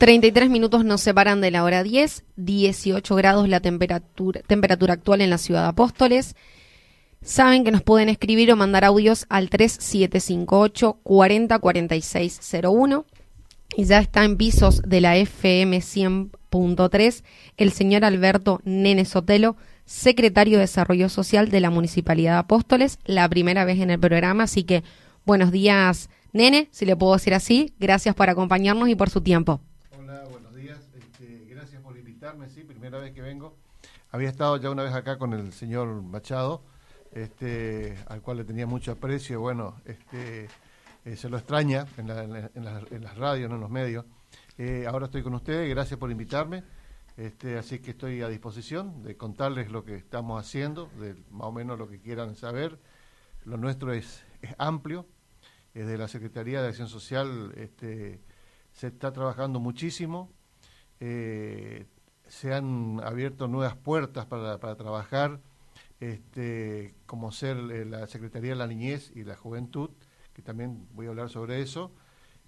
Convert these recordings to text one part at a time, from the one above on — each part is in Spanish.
33 minutos nos separan de la hora 10, 18 grados la temperatura, temperatura actual en la ciudad de Apóstoles. Saben que nos pueden escribir o mandar audios al 3758 404601 y ya está en pisos de la FM 100.3 el señor Alberto Nene Sotelo, secretario de Desarrollo Social de la Municipalidad de Apóstoles, la primera vez en el programa, así que buenos días, nene, si le puedo decir así, gracias por acompañarnos y por su tiempo. Hola, buenos días, este, sí, primera vez que vengo. Había estado ya una vez acá con el señor Machado, este, al cual le tenía mucho aprecio, bueno, este, eh, se lo extraña en, las radios, en los medios. Eh, ahora estoy con ustedes, gracias por invitarme. Este, así que estoy a disposición de contarles lo que estamos haciendo, de más o menos lo que quieran saber. Lo nuestro es, amplio. Desde la Secretaría de Acción Social se está trabajando muchísimo. Eh, se han abierto nuevas puertas para, para trabajar, este, como ser eh, la Secretaría de la Niñez y la Juventud, que también voy a hablar sobre eso.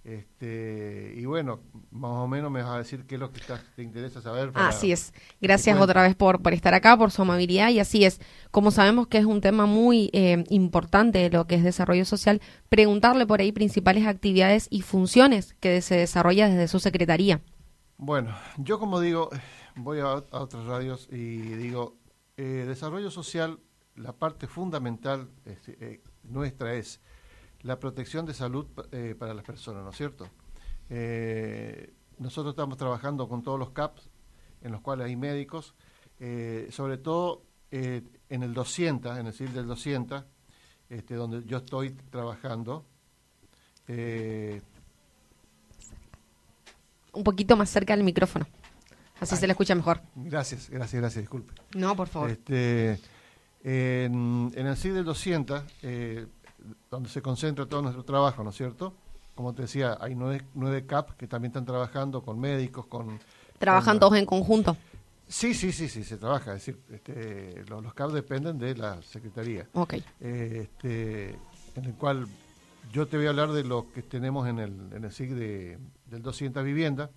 Este, y bueno, más o menos me vas a decir qué es lo que te interesa saber. así es. Gracias otra vez por, por estar acá, por su amabilidad. Y así es, como sabemos que es un tema muy eh, importante lo que es desarrollo social, preguntarle por ahí principales actividades y funciones que se desarrolla desde su secretaría. Bueno, yo como digo, voy a, otras radios y digo, eh, desarrollo social, la parte fundamental eh, nuestra es la protección de salud eh, para las personas, ¿no es cierto? Eh, nosotros estamos trabajando con todos los CAPs, en los cuales hay médicos, sobre todo en el 200, en el CIL del 200, este, donde yo estoy trabajando. Un poquito más cerca del micrófono, así se le escucha mejor. Gracias, gracias, gracias, disculpe. No, por favor. Este, en, en, el CIL del 200 donde se concentra todo nuestro trabajo, ¿no es cierto? Como te decía, hay nueve, nueve CAP que también están trabajando con médicos, con... ¿Trabajan todos en conjunto? Sí, sí, sí, sí, se trabaja. Es decir, este, los, CAP dependen de la Secretaría. Ok. Eh, este, en el cual yo te voy a hablar de lo que tenemos en el, en el SIG de, del 200 viviendas,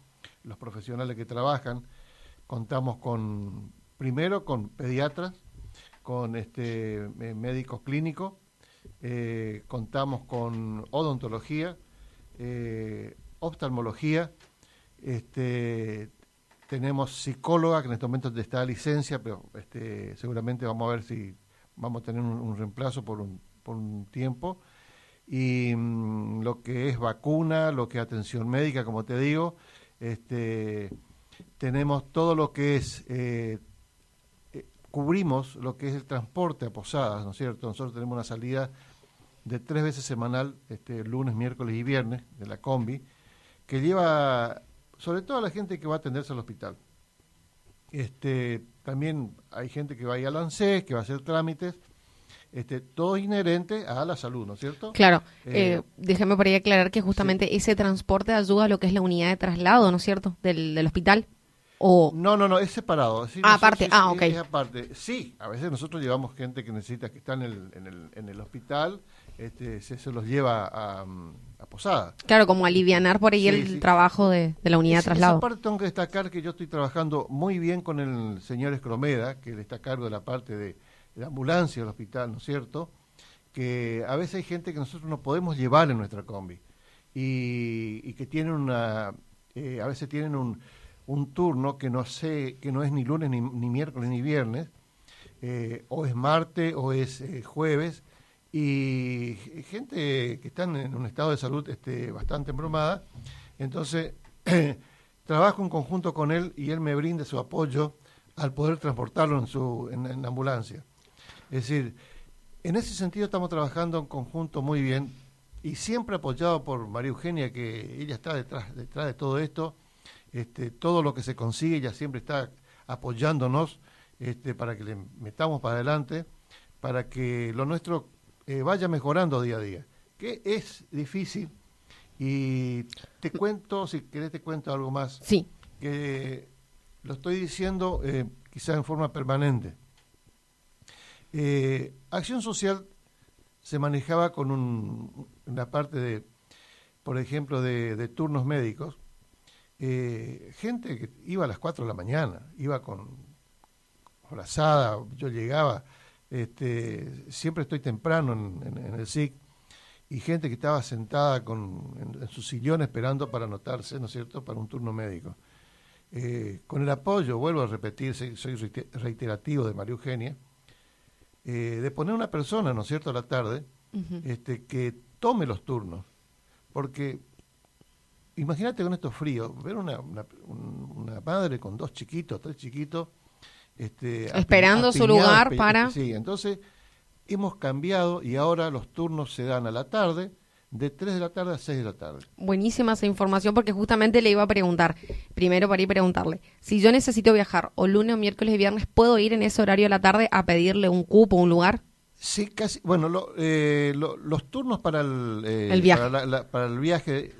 los profesionales que trabajan. Contamos con, primero, con pediatras, con este, eh, médicos clínicos, eh, contamos con odontología, eh, oftalmología, este, tenemos psicóloga que en este momento está a licencia, pero este, seguramente vamos a ver si vamos a tener un, reemplazo por un, por un tiempo. Y mm, lo que es vacuna, lo que es atención médica, como te digo, este, tenemos todo lo que es eh, cubrimos lo que es el transporte a posadas, ¿no es cierto? Nosotros tenemos una salida de tres veces semanal, este, lunes, miércoles y viernes, de la combi, que lleva sobre todo a la gente que va a atenderse al hospital. Este, también hay gente que va a ir al ANSES, que va a hacer trámites, este, todo inherente a la salud, ¿no es cierto? Claro, eh, eh, déjeme por ahí aclarar que justamente ese transporte ayuda a lo que es la unidad de traslado, ¿no es cierto?, del, del hospital. No, no, no, es separado. ah, aparte, ah, ok. aparte. Sí, a veces nosotros llevamos gente que necesita, que está en el, en el, en el hospital, este, se, los lleva a, a, Posada. Claro, como alivianar por ahí el trabajo de, la unidad de traslado. Esa parte tengo que destacar que yo estoy trabajando muy bien con el señor Escromeda, que está a cargo de la parte de, la ambulancia del hospital, ¿no es cierto? Que a veces hay gente que nosotros no podemos llevar en nuestra combi y, que tienen una, eh, a veces tienen un turno que no sé, que no es ni lunes, ni, ni miércoles, ni viernes, eh, o es martes o es eh, jueves, y gente que está en un estado de salud este, bastante embromada, entonces trabajo en conjunto con él y él me brinda su apoyo al poder transportarlo en, su, en, la ambulancia. Es decir, en ese sentido estamos trabajando en conjunto muy bien y siempre apoyado por María Eugenia, que ella está detrás, detrás de todo esto, este, todo lo que se consigue, ella siempre está apoyándonos este, para que le metamos para adelante, para que lo nuestro eh, vaya mejorando día a día, que es difícil. Y te cuento, si querés te cuento algo más. Sí. Que lo estoy diciendo eh, quizá en forma permanente. Eh, acción social se manejaba con un, una parte de, por ejemplo, de, turnos médicos. Eh, gente que iba a las 4 de la mañana, iba con abrazada, yo llegaba, este, siempre estoy temprano en, el SIC, y gente que estaba sentada con, en, en, su sillón esperando para anotarse, ¿no es cierto?, para un turno médico. Eh, con el apoyo, vuelvo a repetir, soy reiterativo de María Eugenia, eh, de poner una persona, ¿no es cierto?, a la tarde, este, que tome los turnos. Porque imagínate con estos fríos, ver una, una, madre con dos chiquitos, tres chiquitos, este, esperando su lugar para... Sí, entonces hemos cambiado y ahora los turnos se dan a la tarde de 3 de la tarde a 6 de la tarde. Buenísima esa información porque justamente le iba a preguntar, primero para ir a preguntarle, si yo necesito viajar o lunes o miércoles y viernes, ¿puedo ir en ese horario de la tarde a pedirle un cupo, un lugar? Sí, casi. Bueno, eh, los turnos para el, eh, viaje, para, el viaje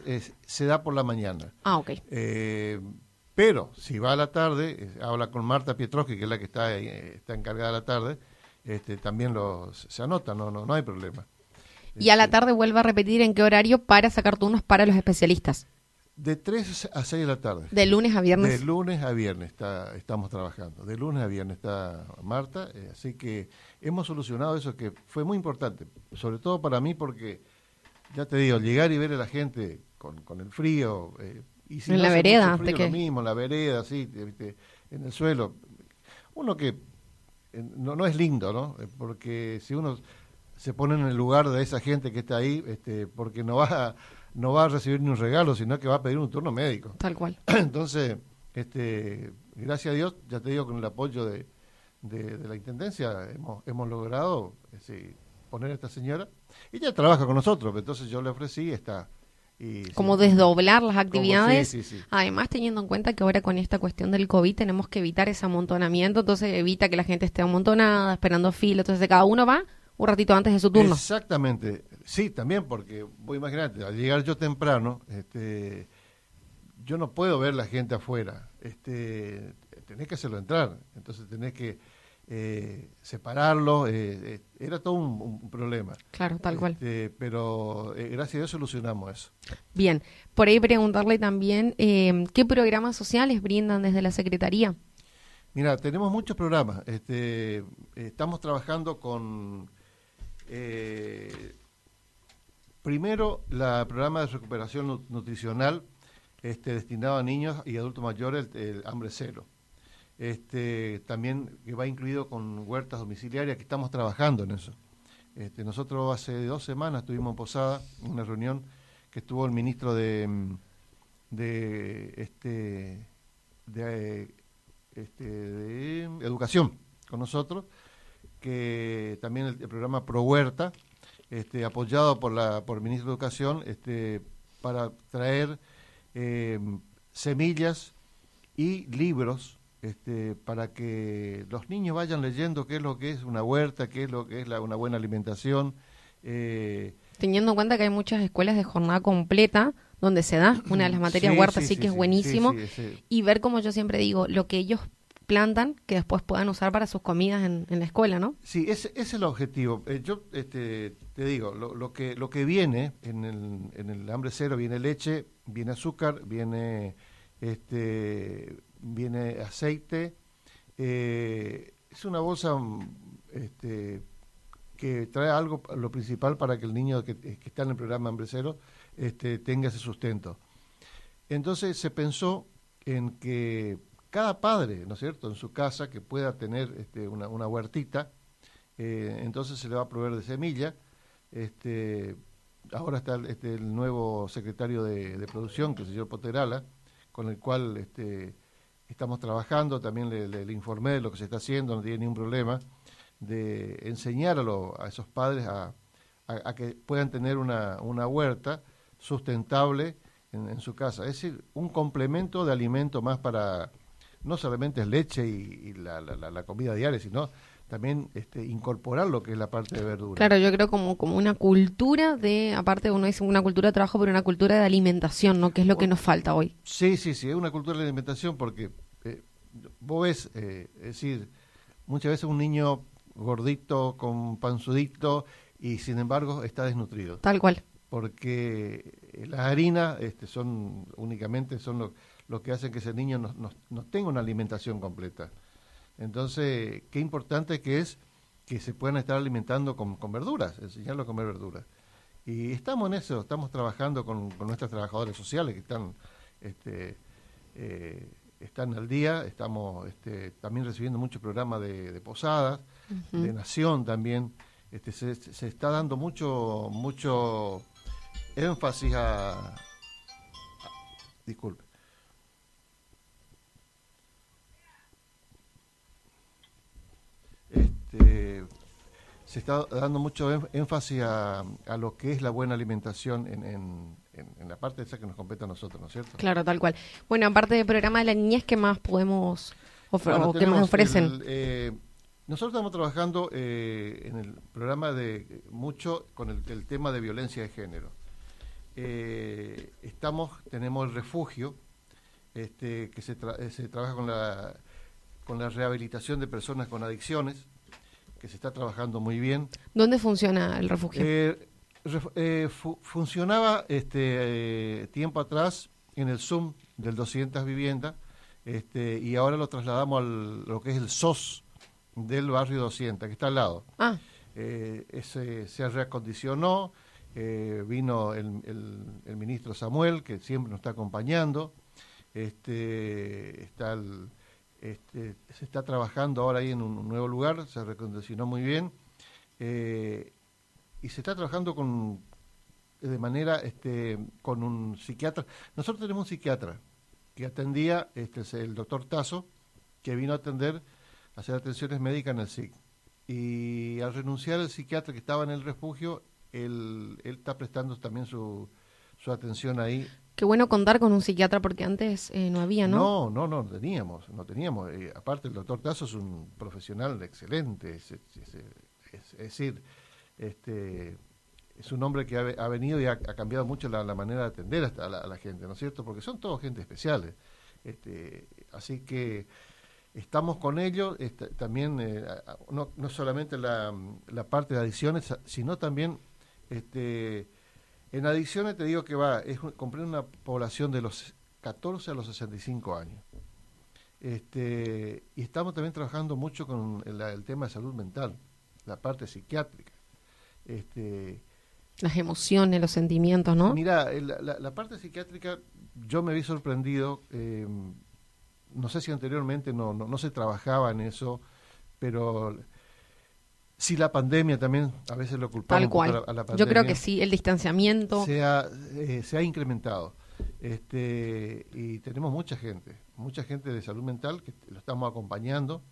se da por la mañana. Ah, ok. Eh, pero si va a la tarde, habla con Marta Pietrowski, que es la que está, está encargada de la tarde, este, también los, se anota, no, no, no hay problema. Y a la tarde vuelve a repetir en qué horario para sacar turnos para los especialistas. De 3 a 6 de la tarde. De lunes a viernes. De lunes a viernes está, estamos trabajando. De lunes a viernes está Marta. Eh, así que hemos solucionado eso que fue muy importante. Sobre todo para mí porque, ya te digo, llegar y ver a la gente con, con el frío. Eh, y en la vereda. Frío, lo mismo, en la vereda, sí, en el suelo. Uno que eh, no, no es lindo, ¿no? Porque si uno se pone en el lugar de esa gente que está ahí, este, porque no va, a, no va a recibir ni un regalo, sino que va a pedir un turno médico. Tal cual. Entonces, este, gracias a Dios, ya te digo, con el apoyo de, de, la Intendencia, hemos, hemos logrado este, poner a esta señora. Ella trabaja con nosotros, entonces yo le ofrecí esta... Y, como desdoblar las actividades, además teniendo en cuenta que ahora con esta cuestión del COVID tenemos que evitar ese amontonamiento, entonces evita que la gente esté amontonada, esperando fila, entonces cada uno va un ratito antes de su turno. Exactamente, sí, también porque, voy a imaginarte, al llegar yo temprano, este, yo no puedo ver la gente afuera, este, tenés que hacerlo entrar, entonces tenés que eh, separarlo, eh, eh, era todo un, problema. Claro, tal cual. Este, pero gracias a Dios solucionamos eso. Bien, por ahí preguntarle también, ¿qué programas sociales brindan desde la Secretaría? Mira, tenemos muchos programas. Este, estamos trabajando con eh, primero, el programa de recuperación nutricional este, destinado a niños y adultos mayores, el, hambre cero. Este, también que va incluido con huertas domiciliarias, que estamos trabajando en eso. Este, nosotros hace dos semanas tuvimos en Posada una reunión que estuvo el ministro de, de, este, de, este, de Educación con nosotros que también el, programa Pro Huerta, este, apoyado por, la, por el Ministro de Educación, este, para traer eh, semillas y libros este, para que los niños vayan leyendo qué es lo que es una huerta, qué es lo que es la, una buena alimentación. Eh, Teniendo en cuenta que hay muchas escuelas de jornada completa donde se da una de las materias huertas, sí, que es buenísimo. y ver, como yo siempre digo, lo que ellos plantan que después puedan usar para sus comidas en, la escuela, ¿no? Sí, ese, es el objetivo. Eh, yo este, te digo, lo, que, lo que viene en el, en el hambre cero, viene leche, viene azúcar, viene, este, viene aceite. Eh, es una bolsa este, que trae algo, lo principal para que el niño que, que está en el programa hambre cero este, tenga ese sustento. Entonces se pensó en que cada padre, ¿no es cierto?, en su casa que pueda tener este, una, huertita, eh, entonces se le va a proveer de semilla. Este, ahora está este, el nuevo secretario de, producción, que es el señor Poterala, con el cual este, estamos trabajando, también le, informé de lo que se está haciendo, no tiene ningún problema, de enseñar a, esos padres a, que puedan tener una huerta sustentable en, su casa. Es decir, un complemento de alimento más para, no solamente es leche y, la, la, comida diaria, sino también este, incorporar lo que es la parte de verdura. Claro, yo creo como, como una cultura de, aparte uno dice una cultura de trabajo, pero una cultura de alimentación, ¿no? Que es lo que nos falta hoy. Sí, sí, sí, es una cultura de alimentación porque eh, vos ves, eh, es decir, muchas veces un niño gordito, con panzudito, y sin embargo está desnutrido. Tal cual. Porque las harinas este, son únicamente son lo, que hacen que ese niño no tenga una alimentación completa. Entonces, qué importante que es que se puedan estar alimentando con, verduras, enseñarlo a comer verduras. Y estamos en eso, estamos trabajando con, con nuestras trabajadoras sociales que están, este, eh, están al día, estamos este, también recibiendo muchos programas de, posadas, de nación también. Este, se, se, está dando mucho, mucho énfasis a disculpe, Este, se está dando mucho énfasis a, lo que es la buena alimentación en, en, la parte esa que nos compete a nosotros, ¿no es cierto? Claro, tal cual. Bueno, aparte del programa de la niñez, ¿qué más podemos ofrecer? qué más ofrecen? Eh, nosotros estamos trabajando eh, en el programa de mucho con el, tema de violencia de género. Eh, estamos, tenemos el refugio, este, que se, se trabaja con la, con la rehabilitación de personas con adicciones que se está trabajando muy bien. ¿Dónde funciona el refugio? Eh, eh, funcionaba este eh, tiempo atrás en el Zoom del 200 viviendas este, y ahora lo trasladamos a lo que es el SOS del barrio 200, que está al lado. Ah. ese, se reacondicionó, vino el, el, ministro Samuel, que siempre nos está acompañando, este, está el este, se está trabajando ahora ahí en un nuevo lugar, se recondicionó muy bien, eh, y se está trabajando con de manera este, con un psiquiatra. Nosotros tenemos un psiquiatra que atendía, este es el doctor Tazo, que vino a atender, a hacer atenciones médicas en el SIC. Y al renunciar el psiquiatra que estaba en el refugio, él, él está prestando también su, su atención ahí Qué bueno contar con un psiquiatra porque antes eh, no había, ¿no? No, no, no teníamos, no teníamos. Eh, aparte el doctor Tazo es un profesional excelente, es, decir, este, es un hombre que ha, venido y ha, cambiado mucho la, manera de atender a la, a la, gente, ¿no es cierto? Porque son todos gente especiales. Este, así que estamos con ellos, este, también eh, no, no solamente la, la parte de adicciones, sino también este en adicciones te digo que va, es comprender una población de los 14 a los 65 años. Este, y estamos también trabajando mucho con el, tema de salud mental, la parte psiquiátrica. Este, Las emociones, los sentimientos, ¿no? Mira, la, parte psiquiátrica, yo me vi sorprendido, eh, no sé si anteriormente no, no, no se trabajaba en eso, pero Sí, la pandemia también, a veces lo culpamos Tal cual. A la pandemia. Yo creo que sí, el distanciamiento. Se ha, eh, se ha incrementado. Este, y tenemos mucha gente, mucha gente de salud mental que lo estamos acompañando.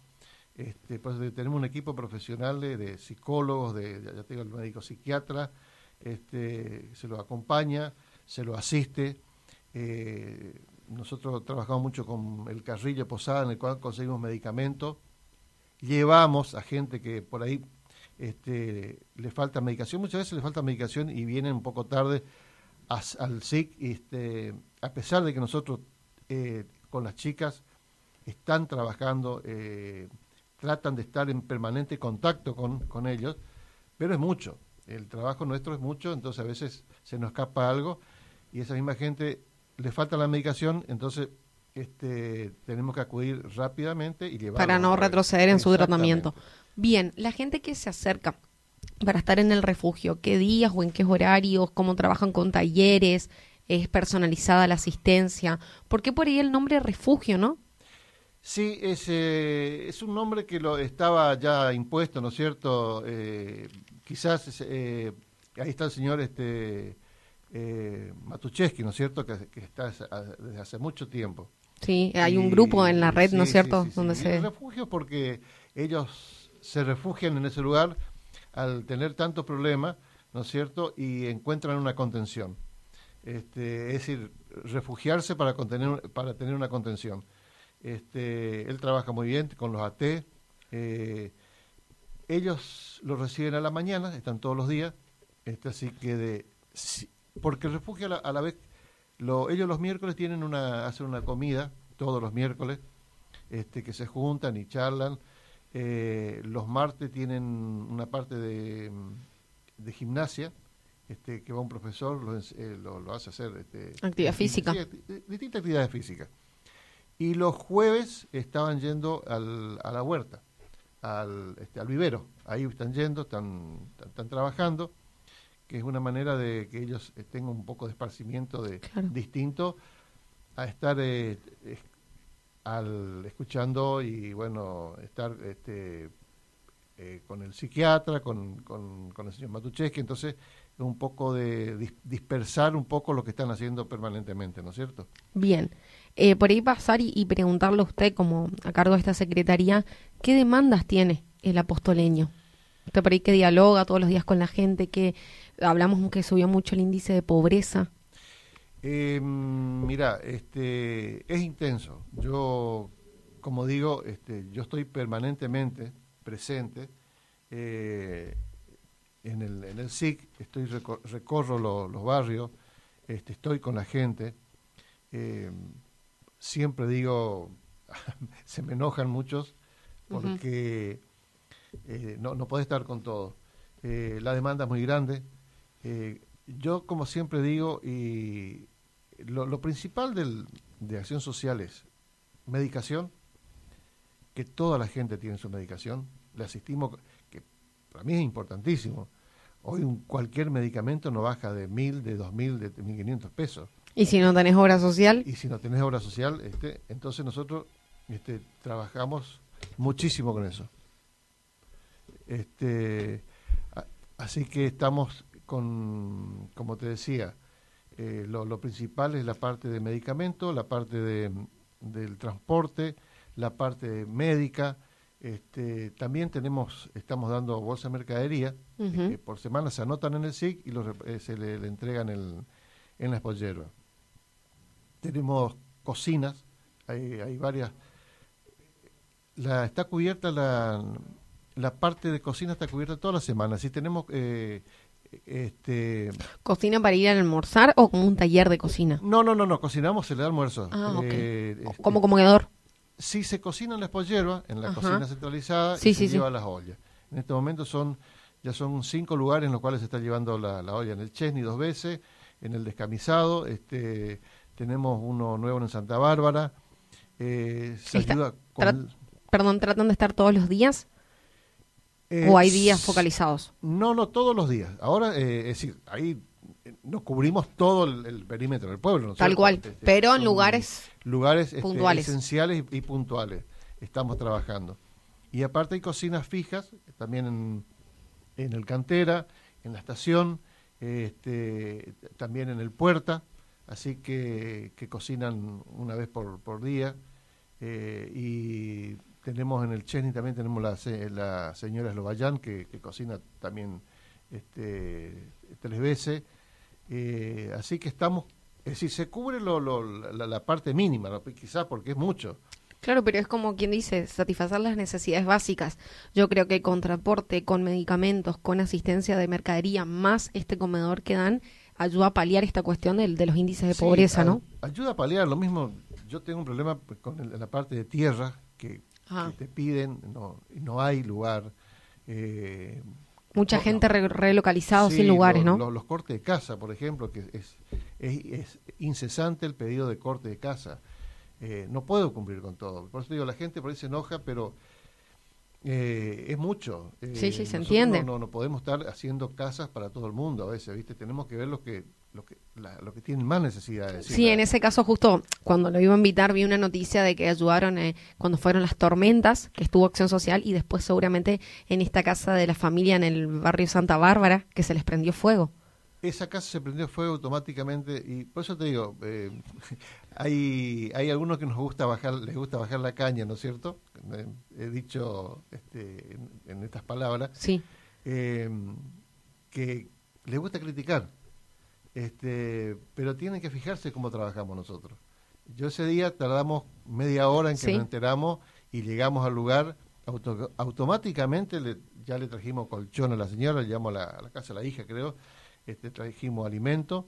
Este, pues tenemos un equipo profesional de, psicólogos, de, ya tengo el médico psiquiatra, este, se lo acompaña, se lo asiste. Eh, nosotros trabajamos mucho con el Carrillo Posada, en el cual conseguimos medicamentos llevamos a gente que por ahí este, le falta medicación, muchas veces le falta medicación y vienen un poco tarde al SIC, este, a pesar de que nosotros eh, con las chicas están trabajando, eh, tratan de estar en permanente contacto con, con ellos, pero es mucho, el trabajo nuestro es mucho, entonces a veces se nos escapa algo y esa misma gente le falta la medicación, entonces este, tenemos que acudir rápidamente y llevar para no retroceder en su tratamiento. Bien, la gente que se acerca para estar en el refugio, ¿qué días o en qué horarios? ¿Cómo trabajan con talleres? es personalizada la asistencia. ¿Por qué por ahí el nombre refugio, no? Sí, es, eh, es un nombre que lo estaba ya impuesto, ¿no es cierto? Eh, quizás eh, ahí está el señor este eh, Matucheski, ¿no es cierto? Que, está desde hace mucho tiempo. Sí, hay un grupo en la red, ¿no es cierto? Donde se... refugio porque ellos se refugian en ese lugar al tener tantos problemas, ¿no es cierto? Y encuentran una contención. Este, es decir, refugiarse para, contener, para tener una contención. Este, él trabaja muy bien con los AT. Eh, ellos lo reciben a la mañana, están todos los días, este, así que de, porque el refugio a la, vez, lo, ellos los miércoles tienen una, hacen una comida, todos los miércoles, este, que se juntan y charlan. Eh, los martes tienen una parte de, de gimnasia, este, que va un profesor, lo, eh, lo, hace hacer. Este, Actividad física. distintas actividades físicas. Y los jueves estaban yendo al, a la huerta, al, este, al vivero. Ahí están yendo, están, están trabajando que es una manera de que ellos eh, tengan un poco de esparcimiento de distinto a estar eh, al escuchando y bueno estar este eh, con el psiquiatra con, con, el señor Matucheski entonces un poco de dispersar un poco lo que están haciendo permanentemente ¿no es cierto? Bien. Por ahí pasar y, y preguntarle a usted como a cargo de esta secretaría qué demandas tiene el apostoleño usted por ahí que dialoga todos los días con la gente que hablamos que subió mucho el índice de pobreza. Eh, mira, este, es intenso. Yo, como digo, este, yo estoy permanentemente presente eh, en, el, en el SIC, estoy recorro los barrios, este, estoy con la gente. Eh, siempre digo, se me enojan muchos porque eh, no, no puede estar con todo. la demanda es muy grande, eh, yo, como siempre digo, y lo, principal del, de acción social es medicación, que toda la gente tiene su medicación. Le asistimos, que para mí es importantísimo. Hoy un, cualquier medicamento no baja de mil, de dos mil, de mil quinientos pesos. ¿Y si no tenés obra social? Y si no tenés obra social, este, entonces nosotros este, trabajamos muchísimo con eso. Este, así que estamos con, como te decía, eh, lo, principal es la parte de medicamentos, la parte de, del transporte, la parte médica. Este, también tenemos, estamos dando bolsa de mercadería, que por semana se anotan en el SIC y eh, se le, entregan en, en la espollerba. Tenemos cocinas, hay, hay varias. La, está cubierta la, la parte de cocina está cubierta toda la semana. Si tenemos eh, este, ¿Cocina para ir a almorzar o como un taller de cocina? No, no, no, no, cocinamos el almuerzo. Ah, eh, este, ¿Como comedor? Sí, se cocina en la espollerba, en la cocina centralizada, y se lleva las ollas. En este momento son ya son cinco lugares en los cuales se está llevando la, olla. En el Chesney dos veces, en el Descamisado, este, tenemos uno nuevo en Santa Bárbara. Eh, se ayuda Perdón, ¿tratan de estar todos los días? ¿O hay días focalizados? No, no, todos los días. Ahora, eh, es decir, ahí eh, no cubrimos todo el, perímetro del pueblo. Tal cual, este, pero en lugares, lugares este, puntuales. esenciales y, puntuales estamos trabajando. Y aparte hay cocinas fijas, también en, en el cantera, en la estación, este, también en el puerta, así que, que cocinan una vez por, por día. Eh, y tenemos en el Chesney también tenemos la, la señora Eslobayán que, que, cocina también este, tres veces. Eh, así que estamos, es decir, se cubre lo, la, parte mínima, quizás porque es mucho. Claro, pero es como quien dice, satisfacer las necesidades básicas. Yo creo que con transporte, con medicamentos, con asistencia de mercadería, más este comedor que dan, ayuda a paliar esta cuestión de, de los índices de pobreza, ¿no? Ayuda a paliar, lo mismo, yo tengo un problema con la parte de tierra, que que te piden, no, no hay lugar. Eh, Mucha gente relocalizada sin lugares, ¿no? los cortes de casa, por ejemplo, que es, es, incesante el pedido de corte de casa. Eh, no puedo cumplir con todo. Por eso digo, la gente por ahí se enoja, pero eh, es mucho. sí, sí, se nosotros entiende. No, no, podemos estar haciendo casas para todo el mundo a veces, ¿viste? Tenemos que ver lo que lo que, la, lo que tienen más necesidades. Sí, en ese caso justo cuando lo iba a invitar vi una noticia de que ayudaron eh, cuando fueron las tormentas, que estuvo Acción Social, y después seguramente en esta casa de la familia en el barrio Santa Bárbara, que se les prendió fuego. Esa casa se prendió fuego automáticamente y por eso te digo, eh, hay, hay algunos que nos gusta bajar, les gusta bajar la caña, ¿no es cierto? Eh, he dicho este, en, estas palabras. Sí. que les gusta criticar este, pero tienen que fijarse cómo trabajamos nosotros. Yo ese día tardamos media hora en que nos enteramos y llegamos al lugar, automáticamente le, ya le trajimos colchón a la señora, le llamamos a la, casa de la hija, creo, este, trajimos alimento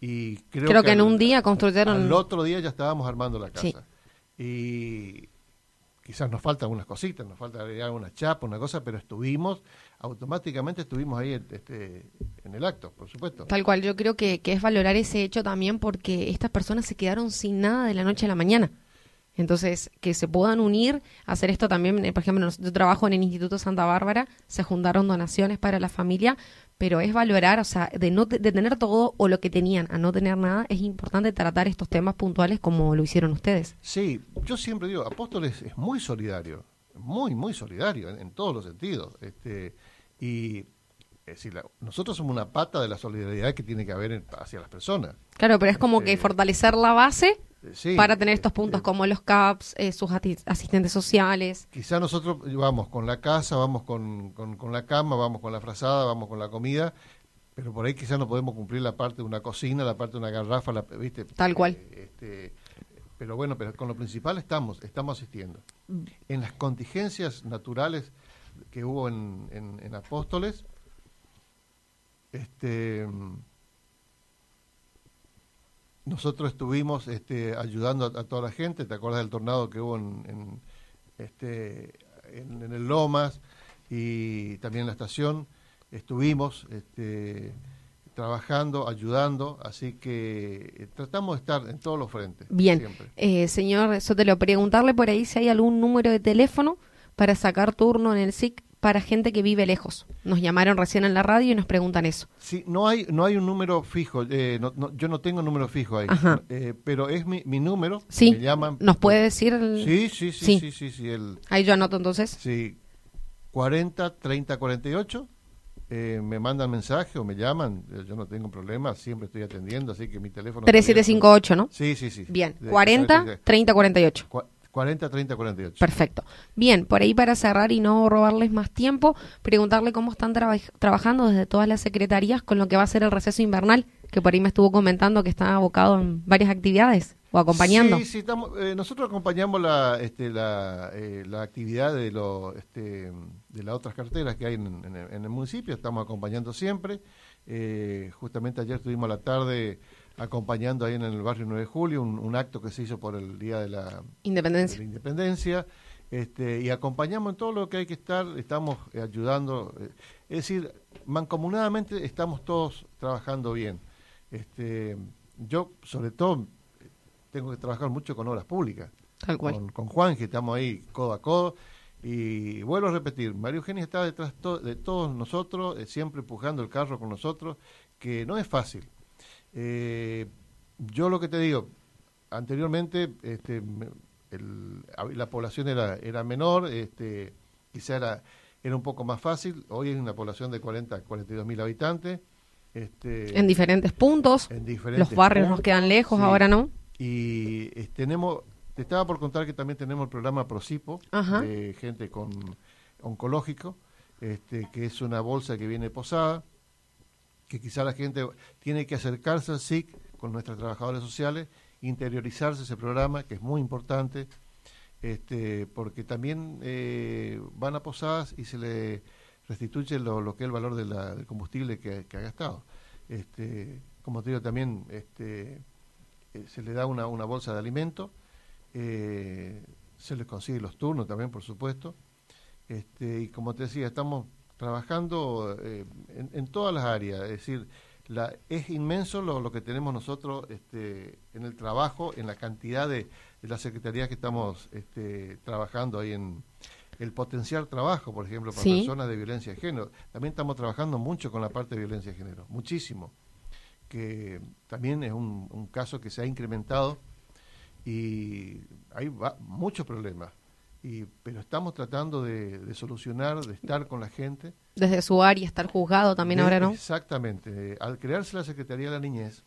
y creo, que, en un día construyeron... El otro día ya estábamos armando la casa. Y quizás nos faltan algunas cositas, nos falta agregar una chapa, una cosa, pero estuvimos, automáticamente estuvimos ahí este, en el acto, por supuesto. Tal cual, yo creo que, que es valorar ese hecho también porque estas personas se quedaron sin nada de la noche a la mañana. Entonces, que se puedan unir, hacer esto también, eh, por ejemplo, yo trabajo en el Instituto Santa Bárbara, se juntaron donaciones para la familia, pero es valorar, o sea, de no de tener todo o lo que tenían a no tener nada, es importante tratar estos temas puntuales como lo hicieron ustedes. Sí, yo siempre digo, Apóstoles es muy solidario, muy, muy solidario en, todos los sentidos. Este, y es decir, nosotros somos una pata de la solidaridad que tiene que haber hacia las personas. Claro, pero es como que este, fortalecer la base para tener estos puntos como los CAPS, eh, sus asistentes sociales. Quizá nosotros vamos con la casa, vamos con, con, la cama, vamos con la frazada, vamos con la comida, pero por ahí quizá no podemos cumplir la parte de una cocina, la parte de una garrafa, la, ¿viste? Tal cual. Eh, este, pero bueno, pero con lo principal estamos, estamos asistiendo. En las contingencias naturales que hubo en, en, en Apóstoles, este nosotros estuvimos este, ayudando a, toda la gente, ¿te acuerdas del tornado que hubo en, este, en, el Lomas y también en la estación? Estuvimos este, trabajando, ayudando, así que eh, tratamos de estar en todos los frentes. Bien, eh, señor Sotelo, preguntarle por ahí si hay algún número de teléfono para sacar turno en el SIC para gente que vive lejos. Nos llamaron recién en la radio y nos preguntan eso. Sí, no hay, no hay un número fijo. Eh, yo no tengo un número fijo ahí. Eh, pero es mi, mi número. Sí. Me llaman. ¿Nos puede decir? Sí, sí, sí, sí, sí, sí, el... Ahí yo anoto entonces. Sí. 40 30 48. Eh, me mandan mensaje o me llaman, eh, yo no tengo problema, siempre estoy atendiendo, así que mi teléfono... 3758, ¿no? Sí, sí, sí. Bien, 40 30 48. 40, 30, 48. Perfecto. Bien, por ahí para cerrar y no robarles más tiempo, preguntarle cómo están trabajando desde todas las secretarías con lo que va a ser el receso invernal, que por ahí me estuvo comentando que está abocado en varias actividades o acompañando. Sí, sí, estamos, eh, nosotros acompañamos la, este, la, eh, la actividad de, lo, este, de las otras carteras que hay en, el municipio, estamos acompañando siempre. Eh, justamente ayer tuvimos la tarde acompañando ahí en el barrio 9 de Julio, un, acto que se hizo por el Día de la Independencia. Independencia este, y acompañamos en todo lo que hay que estar, estamos eh, ayudando, eh, es decir, mancomunadamente estamos todos trabajando bien. Este, yo, sobre todo, tengo que trabajar mucho con obras públicas. Con, con Juan, que estamos ahí codo a codo. Y vuelvo a repetir, María Eugenia está detrás de todos nosotros, eh, siempre empujando el carro con nosotros, que no es fácil. Eh, yo lo que te digo, anteriormente este, la población era, era menor, este, quizá era, era un poco más fácil, hoy es una población de 40 42 mil habitantes. Este, en diferentes puntos, los barrios nos quedan lejos, ahora no. Y tenemos, te estaba por contar que también tenemos el programa Procipo, de gente con oncológico, este, que es una bolsa que viene posada, que quizá la gente tiene que acercarse al SIC con nuestras trabajadoras sociales, interiorizarse ese programa, que es muy importante, este, porque también eh, van a posadas y se le restituye lo, que es el valor del combustible que, ha gastado. Este, como te digo, también este, eh, se le da una, una bolsa de alimento, eh, se les consigue los turnos también, por supuesto. Este, y como te decía, estamos trabajando eh, en, todas las áreas, es decir, la, es inmenso lo, que tenemos nosotros este, en el trabajo, en la cantidad de, de las secretarías que estamos este, trabajando ahí en, el potenciar trabajo, por ejemplo, para Sí. personas de violencia de género. También estamos trabajando mucho con la parte de violencia de género, muchísimo, que también es un, un caso que se ha incrementado y hay va- muchos problemas. Y, pero estamos tratando de, de solucionar, de estar con la gente. Desde su área está el juzgado también De- ahora, ¿no? Exactamente. Al crearse la Secretaría de la Niñez,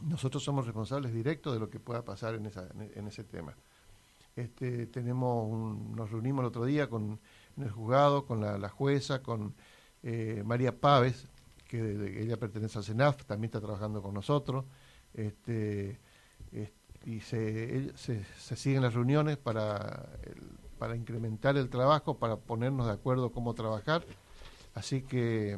nosotros somos responsables directos de lo que pueda pasar en, esa, en, ese tema. Este, tenemos un- nos reunimos el otro día con, en el juzgado con la, la jueza, con eh, María Páez, que de- ella pertenece al CENAF, también está trabajando con nosotros. Este, es- y se, se, se siguen las reuniones para, el- para incrementar el trabajo, para ponernos de acuerdo cómo trabajar. Así que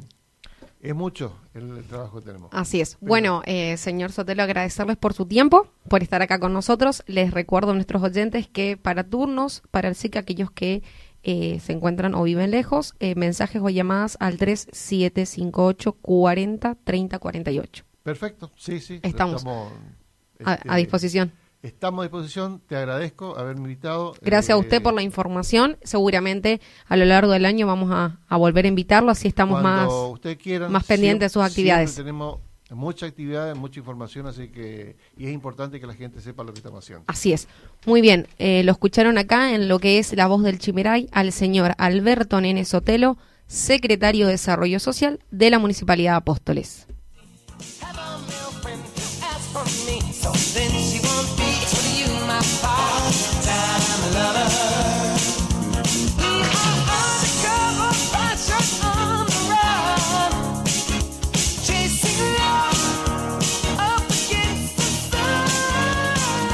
es mucho el, trabajo que tenemos. Así es. Bueno, eh, señor Sotelo, agradecerles por su tiempo, por estar acá con nosotros. Les recuerdo a nuestros oyentes que para turnos, para el SIC, aquellos que eh, se encuentran o viven lejos, eh, mensajes o llamadas al 3758 40 30 48. Perfecto, sí, sí. Estamos A, este, a disposición. Estamos a disposición, te agradezco haberme invitado. Gracias a Eh, usted por la información. Seguramente a lo largo del año vamos a, a volver a invitarlo, así estamos más. Cuando usted quiera, más pendiente de sus actividades. tenemos muchas actividades, mucha información, así que y es importante que la gente sepa lo que estamos haciendo. Así es. Muy bien, eh, lo escucharon acá en lo que es la voz del Chimeray al señor Alberto Nene Sotelo, secretario de Desarrollo Social de la Municipalidad de Apóstoles.